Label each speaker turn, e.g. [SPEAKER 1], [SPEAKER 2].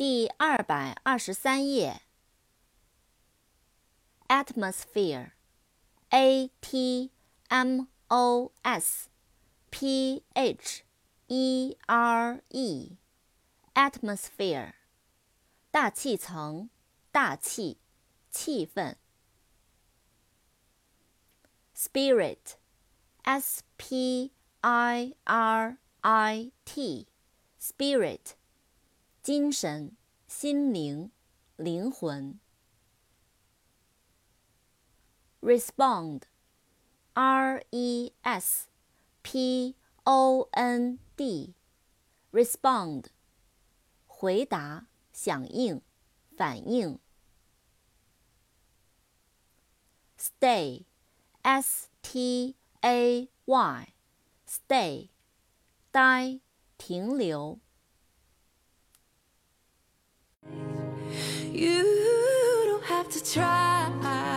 [SPEAKER 1] 第二百二十三页。atmosphere，a t m o s p h e r e，atmosphere，大气层，大气，气氛。spirit，s p i r i t，spirit。精神、心灵、灵魂。respond，r e s p o n d，respond，回答、响应、反应。stay，s t a y，stay，待、停留。
[SPEAKER 2] to try.